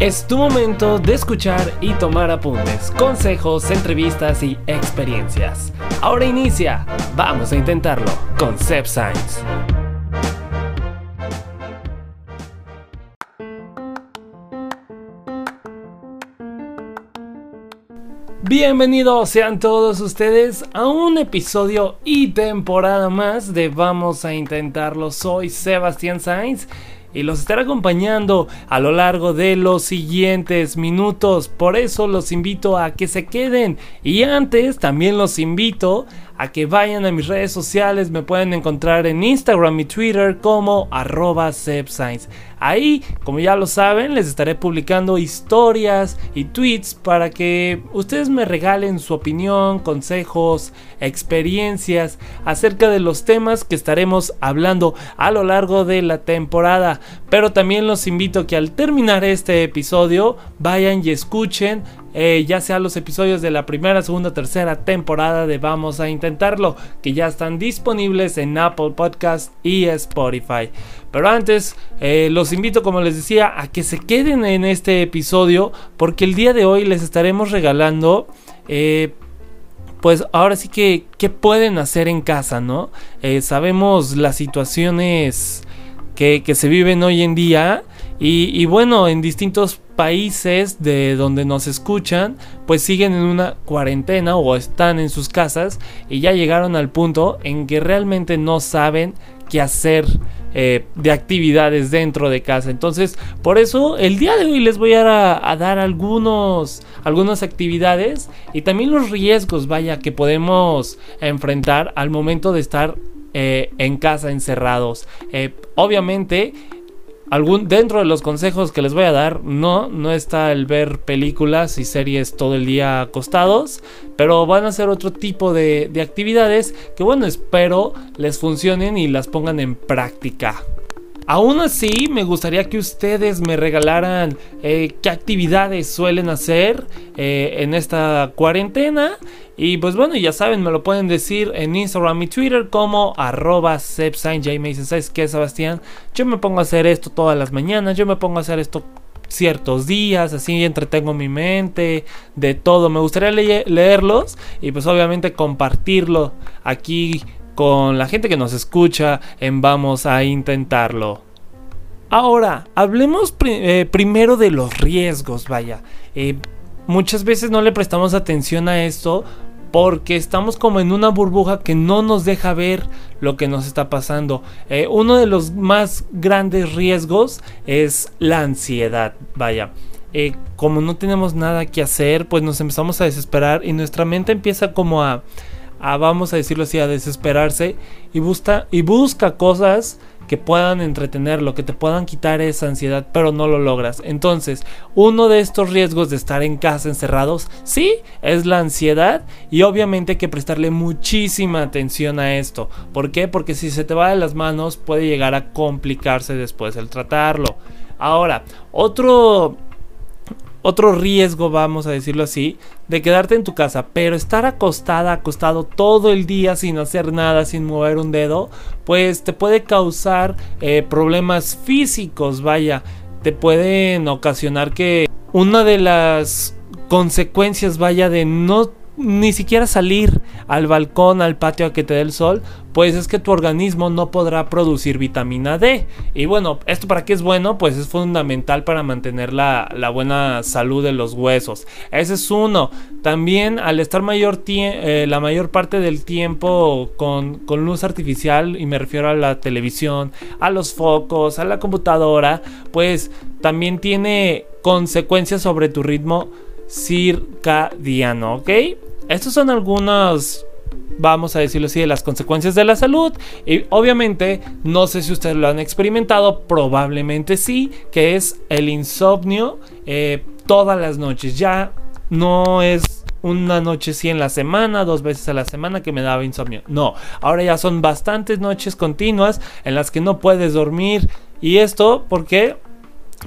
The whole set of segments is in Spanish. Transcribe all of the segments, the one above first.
Es tu momento de escuchar y tomar apuntes, consejos, entrevistas y experiencias. Ahora inicia, vamos a intentarlo con Sep Science. Bienvenidos sean todos ustedes a un episodio y temporada más de Vamos a Intentarlo. Soy Sebastián Sainz y los estaré acompañando a lo largo de los siguientes minutos. Por eso los invito a que se queden. Y antes también los invito a que vayan a mis redes sociales. Me pueden encontrar en Instagram y Twitter como arroba Ahí, como ya lo saben, les estaré publicando historias y tweets para que ustedes me regalen su opinión, consejos, experiencias acerca de los temas que estaremos hablando a lo largo de la temporada. Pero también los invito a que al terminar este episodio vayan y escuchen eh, ya sea los episodios de la primera, segunda, tercera temporada de Vamos a Intentarlo, que ya están disponibles en Apple Podcast y Spotify. Pero antes, eh, los invito, como les decía, a que se queden en este episodio, porque el día de hoy les estaremos regalando... Eh, pues ahora sí que, ¿qué pueden hacer en casa, no? sabemos las situaciones que, que, se viven hoy en día y, bueno, en distintos países de donde nos escuchan, pues siguen en una cuarentena o están en sus casas y ya llegaron al punto en que realmente no saben qué hacer eh, de actividades dentro de casa. Entonces, por eso el día de hoy les voy a, dar algunos, algunas actividades y también los riesgos, vaya, que podemos enfrentar al momento de estar eh, en casa encerrados. Eh, obviamente, Algún, dentro de los consejos que les voy a dar, no, no está el ver películas y series todo el día acostados, pero van a ser otro tipo de, de actividades que bueno, espero les funcionen y las pongan en práctica. Aún así, me gustaría que ustedes me regalaran eh, qué actividades suelen hacer eh, en esta cuarentena. Y pues bueno, ya saben, me lo pueden decir en Instagram y Twitter como arroba me dicen, ¿sabes qué, Sebastián? Yo me pongo a hacer esto todas las mañanas, yo me pongo a hacer esto ciertos días, así entretengo mi mente, de todo. Me gustaría leerlos y pues obviamente compartirlo aquí con la gente que nos escucha en Vamos a Intentarlo. Ahora, hablemos eh, primero de los riesgos, vaya. Eh, muchas veces no le prestamos atención a esto porque estamos como en una burbuja que no nos deja ver lo que nos está pasando. Eh, uno de los más grandes riesgos es la ansiedad, vaya. como no tenemos nada que hacer, pues nos empezamos a desesperar y nuestra mente empieza como a vamos a decirlo así, a desesperarse y busca, y busca cosas que puedan entretenerlo, que te puedan quitar esa ansiedad, pero no lo logras. Entonces, uno de estos riesgos de estar en casa encerrados, sí, es la ansiedad y obviamente hay que prestarle muchísima atención a esto. ¿Por qué? Porque si se te va de las manos puede llegar a complicarse después el tratarlo. Ahora, otro otro riesgo, vamos a decirlo así, de quedarte en tu casa, pero estar acostada, acostado todo el día sin hacer nada, sin mover un dedo, pues te puede causar eh, problemas físicos, vaya, te pueden ocasionar que una de las consecuencias, vaya, de no ni siquiera salir al balcón, al patio a que te dé el sol, pues es que tu organismo no podrá producir vitamina D. Y bueno, ¿esto para qué es bueno? Pues es fundamental para mantener la, buena salud de los huesos. Ese es uno. También al estar mayor eh, la mayor parte del tiempo con, con luz artificial, y me refiero a la televisión, a los focos, a la computadora, pues también tiene consecuencias sobre tu ritmo circadiano, ¿ok? Estos son algunos, vamos a decirlo así, de las consecuencias de la salud. Y obviamente, no sé si ustedes lo han experimentado, probablemente sí, que es el insomnio eh, todas las noches. Ya no es una noche sí en la semana, dos veces a la semana que me daba insomnio. No, ahora ya son bastantes noches continuas en las que no puedes dormir. Y esto, ¿por qué?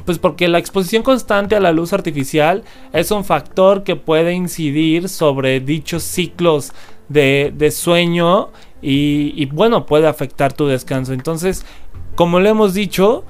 Pues porque la exposición constante a la luz artificial es un factor que puede incidir sobre dichos ciclos de, sueño y, bueno, puede afectar tu descanso. Entonces, como le hemos dicho,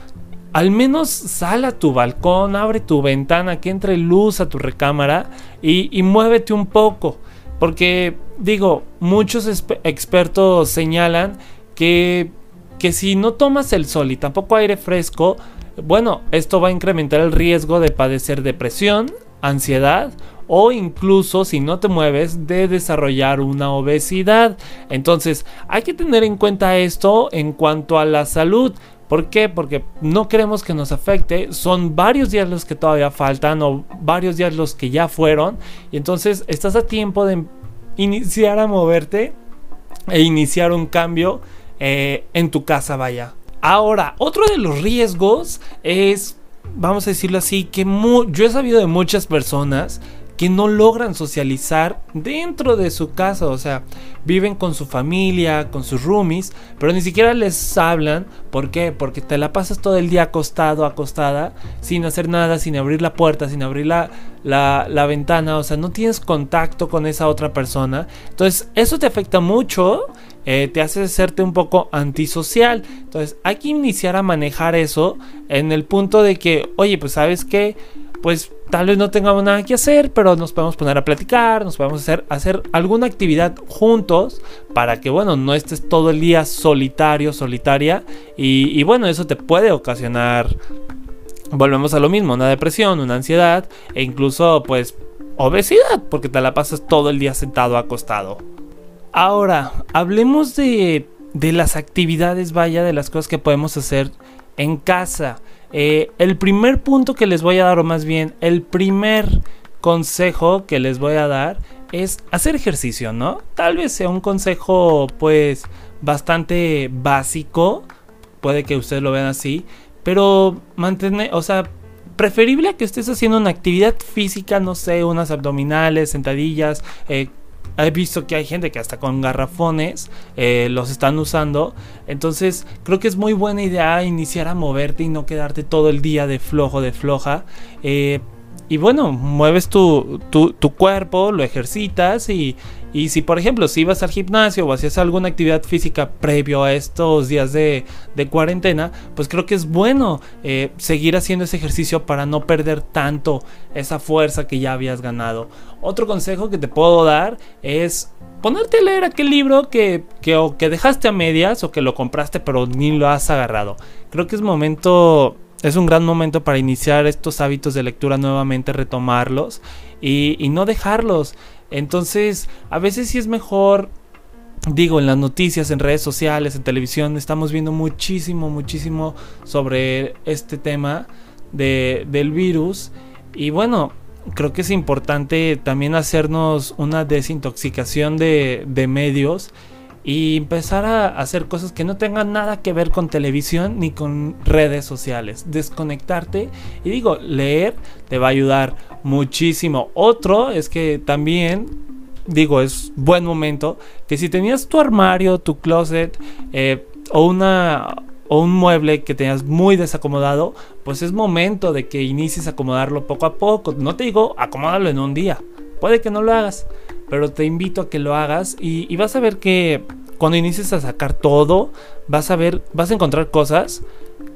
al menos sal a tu balcón, abre tu ventana, que entre luz a tu recámara y, muévete un poco. Porque digo, muchos expertos señalan que, que si no tomas el sol y tampoco aire fresco, bueno, esto va a incrementar el riesgo de padecer depresión, ansiedad o incluso si no te mueves de desarrollar una obesidad. Entonces hay que tener en cuenta esto en cuanto a la salud. ¿Por qué? Porque no queremos que nos afecte. Son varios días los que todavía faltan o varios días los que ya fueron. Y entonces estás a tiempo de iniciar a moverte e iniciar un cambio eh, en tu casa, vaya. Ahora, otro de los riesgos es, vamos a decirlo así, que yo he sabido de muchas personas que no logran socializar dentro de su casa, o sea, viven con su familia, con sus roomies, pero ni siquiera les hablan. ¿Por qué? Porque te la pasas todo el día acostado, acostada, sin hacer nada, sin abrir la puerta, sin abrir la, ventana, o sea, no tienes contacto con esa otra persona. Entonces, eso te afecta mucho, eh, te hace hacerte un poco antisocial. Entonces, hay que iniciar a manejar eso en el punto de que, oye, pues sabes que, pues tal vez no tengamos nada que hacer, pero nos podemos poner a platicar, nos podemos hacer, hacer alguna actividad juntos para que, bueno, no estés todo el día solitario, solitaria. Y, bueno, eso te puede ocasionar, volvemos a lo mismo, una depresión, una ansiedad e incluso pues obesidad, porque te la pasas todo el día sentado acostado. Ahora, hablemos de, de las actividades, vaya, de las cosas que podemos hacer en casa. Eh, el primer punto que les voy a dar, o más bien el primer consejo que les voy a dar es hacer ejercicio, ¿no? Tal vez sea un consejo pues bastante básico, puede que ustedes lo vean así, pero mantener, o sea, preferible que estés haciendo una actividad física, no sé, unas abdominales, sentadillas, eh, He visto que hay gente que hasta con garrafones eh, los están usando. Entonces creo que es muy buena idea iniciar a moverte y no quedarte todo el día de flojo, de floja. Eh, y bueno, mueves tu, tu, cuerpo, lo ejercitas y, y, si por ejemplo si ibas al gimnasio o hacías alguna actividad física previo a estos días de, de cuarentena, pues creo que es bueno eh, seguir haciendo ese ejercicio para no perder tanto esa fuerza que ya habías ganado. Otro consejo que te puedo dar es ponerte a leer aquel libro que, que, o que dejaste a medias o que lo compraste pero ni lo has agarrado. Creo que es momento es un gran momento para iniciar estos hábitos de lectura nuevamente, retomarlos y, no dejarlos. Entonces, a veces sí es mejor digo, en las noticias, en redes sociales, en televisión, estamos viendo muchísimo, muchísimo sobre este tema de, del virus. Y bueno, creo que es importante también hacernos una desintoxicación de, de medios y empezar a hacer cosas que no tengan nada que ver con televisión ni con redes sociales. Desconectarte y digo, leer te va a ayudar muchísimo. Otro es que también digo, es buen momento que si tenías tu armario, tu closet eh, o una o un mueble que tenías muy desacomodado, pues es momento de que inicies a acomodarlo poco a poco. No te digo acomódalo en un día, puede que no lo hagas, pero te invito a que lo hagas y, vas a ver que cuando inicies a sacar todo, vas a ver, vas a encontrar cosas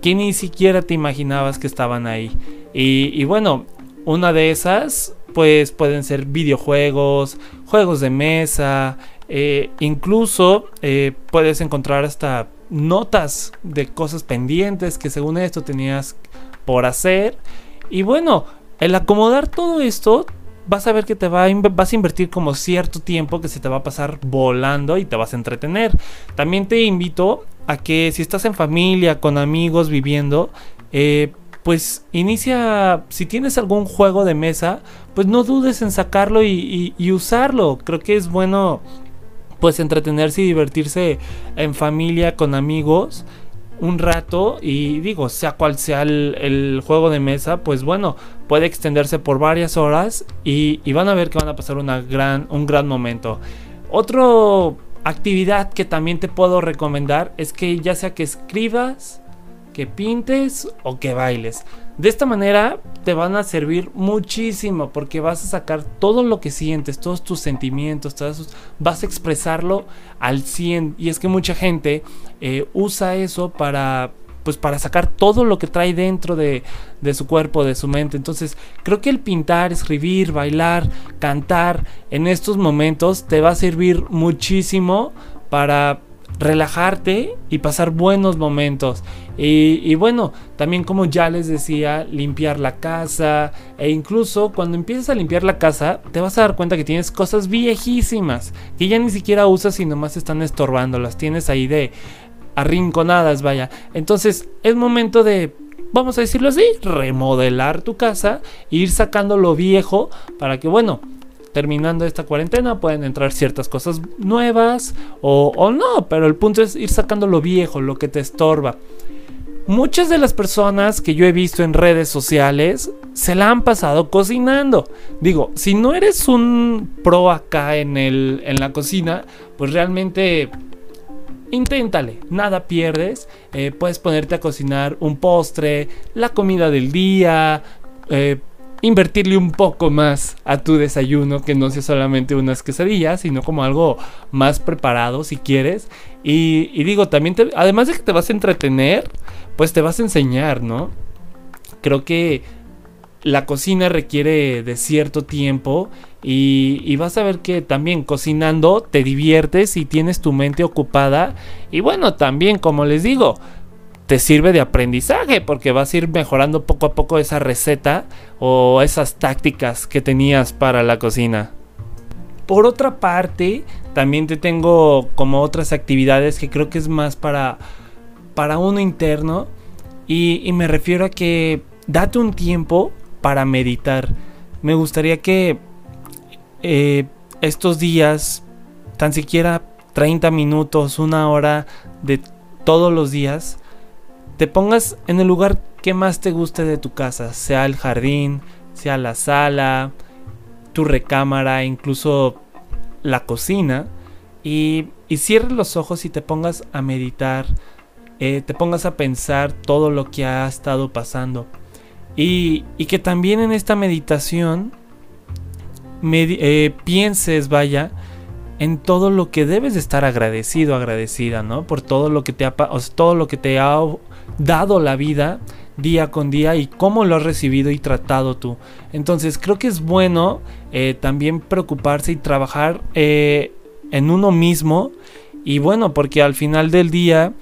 que ni siquiera te imaginabas que estaban ahí. Y, bueno, una de esas, pues pueden ser videojuegos, juegos de mesa, eh, incluso eh, puedes encontrar hasta notas de cosas pendientes que según esto tenías por hacer. Y bueno, el acomodar todo esto vas a ver que te va a vas a invertir como cierto tiempo que se te va a pasar volando y te vas a entretener. También te invito a que si estás en familia, con amigos, viviendo, eh, pues inicia, si tienes algún juego de mesa, pues no dudes en sacarlo y usarlo. Creo que es bueno pues entretenerse y divertirse en familia, con amigos un rato y digo, sea cual sea el, juego de mesa, pues bueno, puede extenderse por varias horas y, van a ver que van a pasar una gran, un gran momento. Otra actividad que también te puedo recomendar es que ya sea que escribas, que pintes o que bailes. De esta manera te van a servir muchísimo porque vas a sacar todo lo que sientes, todos tus sentimientos, vas a expresarlo al 100. Y es que mucha gente eh, usa eso para pues para sacar todo lo que trae dentro de, de su cuerpo, de su mente. Entonces creo que el pintar, escribir, bailar, cantar en estos momentos te va a servir muchísimo para relajarte y pasar buenos momentos. Y, bueno, también como ya les decía, limpiar la casa. E incluso cuando empieces a limpiar la casa, te vas a dar cuenta que tienes cosas viejísimas que ya ni siquiera usas y nomás están estorbando. Las tienes ahí de arrinconadas, vaya. Entonces es momento de vamos a decirlo así, remodelar tu casa, ir sacando lo viejo para que, bueno, terminando esta cuarentena pueden entrar ciertas cosas nuevas o, no, pero el punto es ir sacando lo viejo, lo que te estorba. Muchas de las personas que yo he visto en redes sociales se la han pasado cocinando. Digo, si no eres un pro acá en, el, en la cocina, pues realmente inténtale, nada pierdes. Eh, puedes ponerte a cocinar un postre, la comida del día, eh, invertirle un poco más a tu desayuno, que no sea solamente unas quesadillas, sino como algo más preparado si quieres. Y, digo, también, además de que te vas a entretener, pues te vas a enseñar, ¿no? Creo que la cocina requiere de cierto tiempo y, y, vas a ver que también cocinando te diviertes y tienes tu mente ocupada. Y bueno, también como les digo, te sirve de aprendizaje porque vas a ir mejorando poco a poco esa receta o esas tácticas que tenías para la cocina. Por otra parte, también te tengo como otras actividades que creo que es más para, para uno interno y, me refiero a que date un tiempo para meditar. Me gustaría que eh, estos días, tan siquiera 30 minutos, una hora de todos los días, te pongas en el lugar que más te guste de tu casa, sea el jardín, sea la sala, tu recámara, incluso la cocina, y, cierres los ojos y te pongas a meditar, eh, te pongas a pensar todo lo que ha estado pasando. Y, que también en esta meditación eh, pienses, vaya, en todo lo que debes de estar agradecido, agradecida, ¿no? Por todo lo que te ha, todo lo que te ha dado la vida día con día y cómo lo has recibido y tratado tú. Entonces creo que es bueno eh, también preocuparse y trabajar eh, en uno mismo. Y bueno, porque al final del día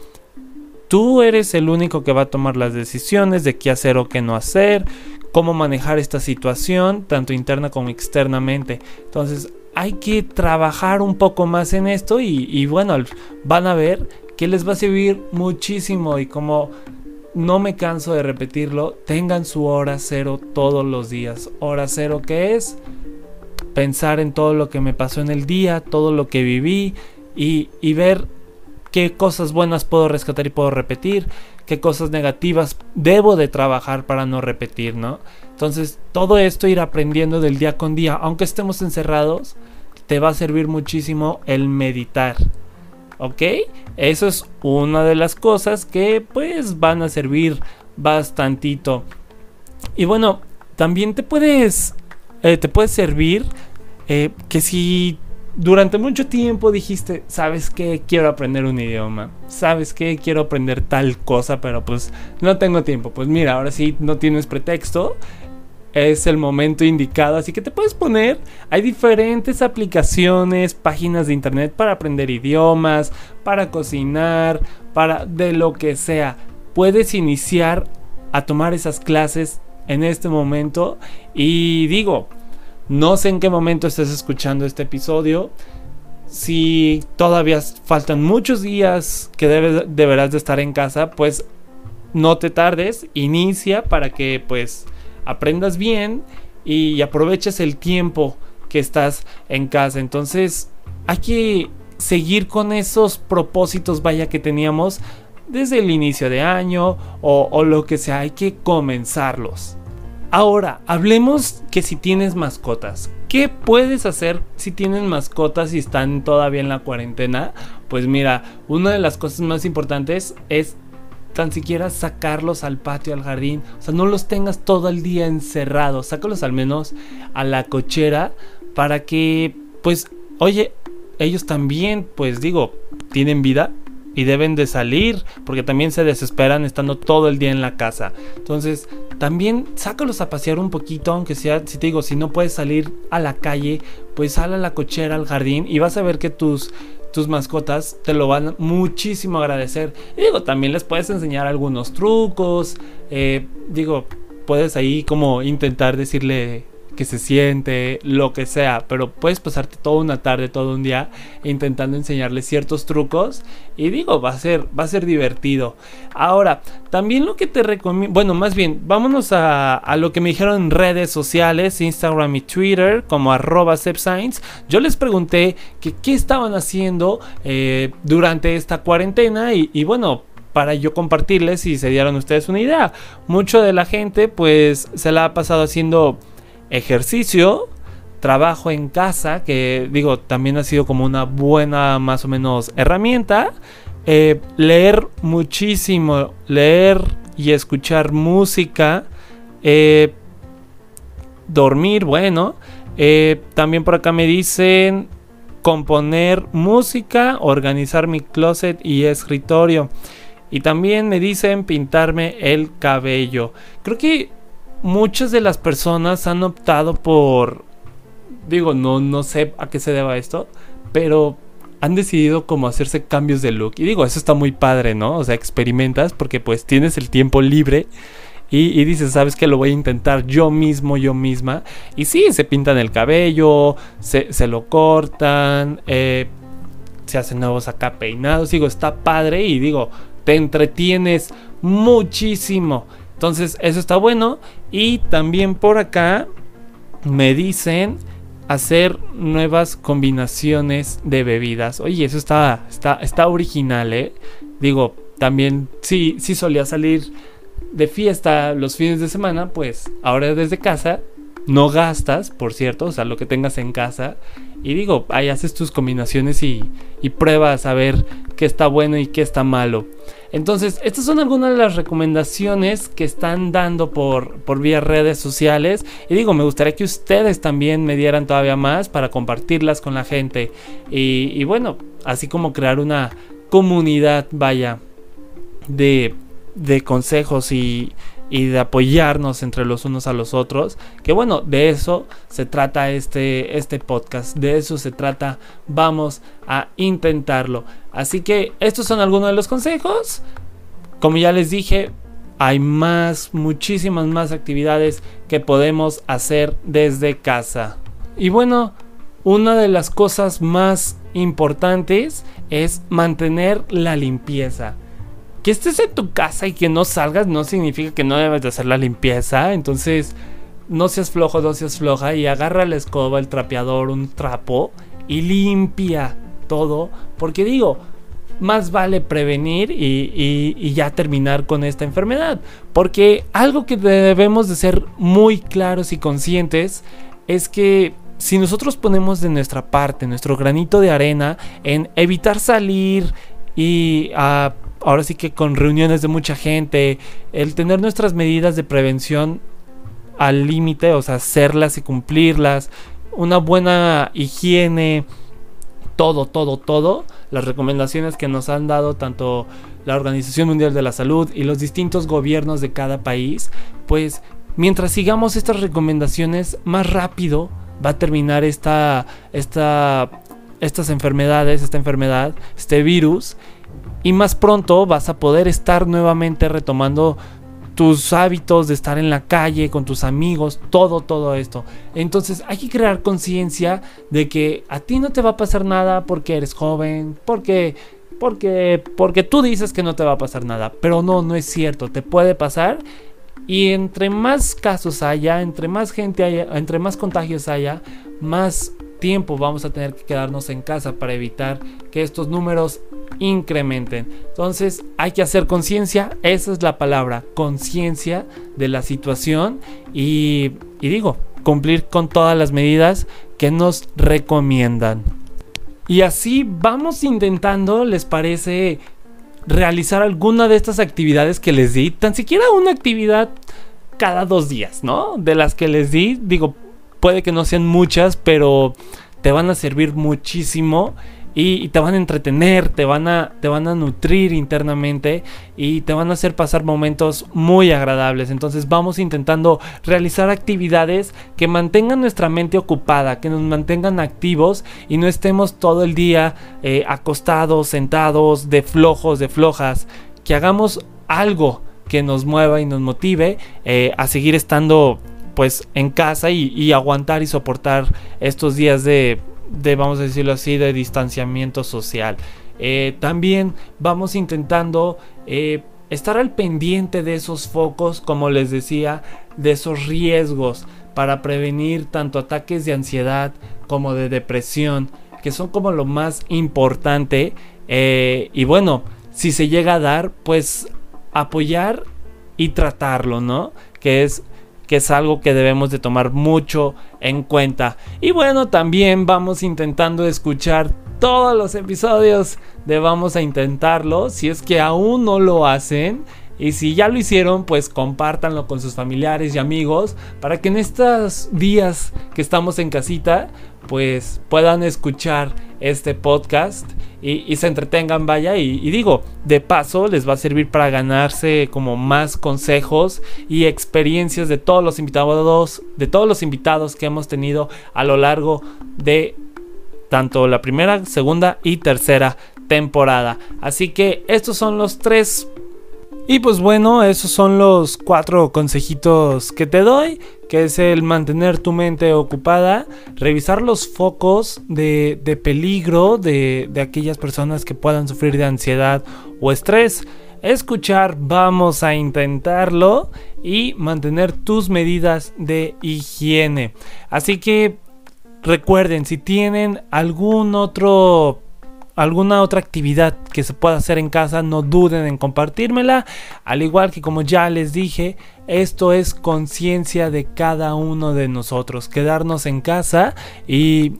tú eres el único que va a tomar las decisiones de qué hacer o qué no hacer, cómo manejar esta situación, tanto interna como externamente. Entonces hay que trabajar un poco más en esto y, bueno, van a ver que les va a servir muchísimo y como no me canso de repetirlo, tengan su hora cero todos los días. Hora cero que es pensar en todo lo que me pasó en el día, todo lo que viví y ver qué cosas buenas puedo rescatar y puedo repetir, qué cosas negativas debo de trabajar para no repetir, ¿no? Entonces, todo esto ir aprendiendo del día con día, aunque estemos encerrados, te va a servir muchísimo el meditar. ¿Ok? Eso es una de las cosas que pues van a servir bastantito. Y bueno, también te puedes, eh, te puede servir eh, que si durante mucho tiempo dijiste, ¿sabes qué? Quiero aprender un idioma. ¿Sabes qué? Quiero aprender tal cosa, pero pues no tengo tiempo. Pues mira, ahora sí no tienes pretexto es el momento indicado. Así que te puedes poner, hay diferentes aplicaciones, páginas de internet para aprender idiomas, para cocinar, para de lo que sea. Puedes iniciar a tomar esas clases en este momento. Y digo, no sé en qué momento estés escuchando este episodio. Si todavía faltan muchos días que deberás de estar en casa, pues no te tardes, inicia para que pues aprendas bien y aproveches el tiempo que estás en casa. Entonces hay que seguir con esos propósitos, vaya que teníamos desde el inicio de año o, lo que sea, hay que comenzarlos. Ahora, hablemos que si tienes mascotas, ¿qué puedes hacer si tienes mascotas y están todavía en la cuarentena? Pues mira, una de las cosas más importantes es tan siquiera sacarlos al patio, al jardín. O sea, no los tengas todo el día encerrados. Sácalos al menos a la cochera para que, pues, oye, ellos también, pues digo, tienen vida. Y deben de salir porque también se desesperan estando todo el día en la casa. Entonces, también sácalos a pasear un poquito, aunque sea, si te digo, si no puedes salir a la calle, pues sal a la cochera, al jardín y vas a ver que tus tus mascotas te lo van muchísimo a agradecer. Y digo, también les puedes enseñar algunos trucos. Eh, digo, puedes ahí como intentar decirle que se siente, lo que sea, pero puedes pasarte toda una tarde, todo un día intentando enseñarle ciertos trucos y digo, va a ser va a ser divertido. Ahora, también lo que te recomiendo, bueno, más bien, vámonos a, lo que me dijeron en redes sociales, Instagram y Twitter, como arroba Yo les pregunté que qué estaban haciendo eh, durante esta cuarentena y, y bueno, para yo compartirles y se dieron ustedes una idea. Mucho de la gente pues se la ha pasado haciendo ejercicio, trabajo en casa, que digo, también ha sido como una buena más o menos herramienta. Eh, leer muchísimo, leer y escuchar música. Eh, dormir, bueno. Eh, también por acá me dicen componer música, organizar mi closet y escritorio. Y también me dicen pintarme el cabello. Creo que muchas de las personas han optado por, digo, no, no sé a qué se deba esto, pero han decidido como hacerse cambios de look. Y digo, eso está muy padre, ¿no? O sea, experimentas porque pues tienes el tiempo libre. Y, dices, ¿sabes que Lo voy a intentar yo mismo, yo misma. Y sí, se pintan el cabello, se, lo cortan, eh, se hacen nuevos acá peinados. Digo, está padre y digo, te entretienes muchísimo. Entonces, eso está bueno. Y también por acá me dicen hacer nuevas combinaciones de bebidas. Oye, eso está, está, está original, ¿eh? Digo, también sí, sí solía salir de fiesta los fines de semana, pues ahora desde casa no gastas, por cierto, o sea, lo que tengas en casa. Y digo, ahí haces tus combinaciones y, y pruebas a ver qué está bueno y qué está malo. Entonces, estas son algunas de las recomendaciones que están dando por, por vía redes sociales. Y digo, me gustaría que ustedes también me dieran todavía más para compartirlas con la gente. Y, y bueno, así como crear una comunidad, vaya, de, de consejos y, y de apoyarnos entre los unos a los otros. Que bueno, de eso se trata este, este podcast, de eso se trata, vamos a intentarlo. Así que estos son algunos de los consejos. Como ya les dije, hay más, muchísimas más actividades que podemos hacer desde casa. Y bueno, una de las cosas más importantes es mantener la limpieza que estés en tu casa y que no salgas no significa que no debes de hacer la limpieza. Entonces, no seas flojo, no seas floja y agarra la escoba, el trapeador, un trapo y limpia todo. Porque digo, más vale prevenir y, ya terminar con esta enfermedad. Porque algo que debemos de ser muy claros y conscientes es que si nosotros ponemos de nuestra parte nuestro granito de arena en evitar salir y a ahora sí que con reuniones de mucha gente, el tener nuestras medidas de prevención al límite, o sea, hacerlas y cumplirlas, una buena higiene, todo, todo, todo, las recomendaciones que nos han dado tanto la Organización Mundial de la Salud y los distintos gobiernos de cada país, pues mientras sigamos estas recomendaciones, más rápido va a terminar esta, esta, estas enfermedades, esta enfermedad, este virus, y más pronto vas a poder estar nuevamente retomando tus hábitos de estar en la calle con tus amigos, todo, todo esto. Entonces hay que crear conciencia de que a ti no te va a pasar nada porque eres joven, porque, porque, porque tú dices que no te va a pasar nada, pero no, no es cierto, te puede pasar. Y entre más casos haya, entre más gente haya, entre más contagios haya, más vamos a tener que quedarnos en casa para evitar que estos números incrementen. Entonces hay que hacer conciencia, esa es la palabra, conciencia de la situación y, y digo, cumplir con todas las medidas que nos recomiendan. Y así vamos intentando, ¿les parece? realizar alguna de estas actividades que les di, tan siquiera una actividad cada dos días, ¿no? De las que les di, digo, puede que no sean muchas, pero te van a servir muchísimo y, te van a entretener, te van a, te van a nutrir internamente y te van a hacer pasar momentos muy agradables. Entonces vamos intentando realizar actividades que mantengan nuestra mente ocupada, que nos mantengan activos y no estemos todo el día eh, acostados, sentados, de flojos, de flojas, que hagamos algo que nos mueva y nos motive eh, a seguir estando pues en casa y aguantar y soportar estos días de vamos a decirlo así, de distanciamiento social. Eh, también vamos intentando eh, estar al pendiente de esos focos, como les decía, de esos riesgos para prevenir tanto ataques de ansiedad como de depresión, que son como lo más importante. Eh, y bueno, si se llega a dar, pues apoyar y tratarlo, ¿no? Que es que es algo que debemos de tomar mucho en cuenta. Y bueno, también vamos intentando escuchar todos los episodios de Vamos a Intentarlo, si es que aún no lo hacen. Y si ya lo hicieron, pues compártanlo con sus familiares y amigos para que en estos días que estamos en casita, pues puedan escuchar este podcast y, se entretengan, vaya. Y, y, digo, de paso les va a servir para ganarse como más consejos y experiencias de todos los invitados, de todos los invitados que hemos tenido a lo largo de tanto la primera, segunda y tercera temporada. Así que estos son los tres y pues bueno, esos son los cuatro consejitos que te doy, que es el mantener tu mente ocupada, revisar los focos de, peligro de, de aquellas personas que puedan sufrir de ansiedad o estrés, escuchar, vamos a intentarlo y mantener tus medidas de higiene. Así que recuerden, si tienen algún otro alguna otra actividad que se pueda hacer en casa, no duden en compartírmela. Al igual que como ya les dije, esto es conciencia de cada uno de nosotros. Quedarnos en casa y,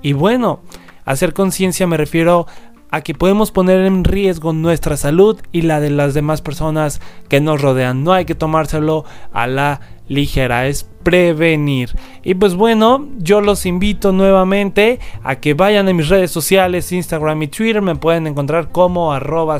y bueno, hacer conciencia me refiero a que podemos poner en riesgo nuestra salud y la de las demás personas que nos rodean. No hay que tomárselo a la ligera, es prevenir. Y pues bueno, yo los invito nuevamente a que vayan a mis redes sociales, Instagram y Twitter, me pueden encontrar como arroba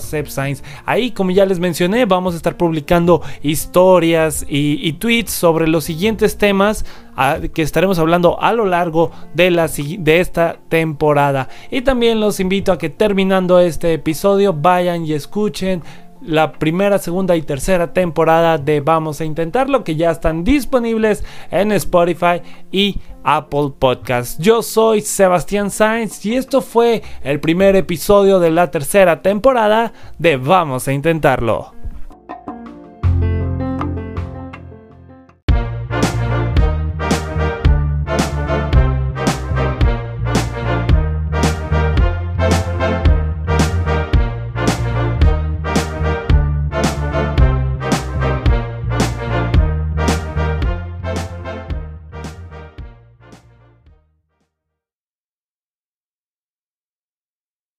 Ahí, como ya les mencioné, vamos a estar publicando historias y, tweets sobre los siguientes temas ah, que estaremos hablando a lo largo de, la, de esta temporada. Y también los invito a que terminando este episodio vayan y escuchen la primera, segunda y tercera temporada de Vamos a Intentarlo, que ya están disponibles en Spotify y Apple Podcast. Yo soy Sebastián Sainz y esto fue el primer episodio de la tercera temporada de Vamos a Intentarlo.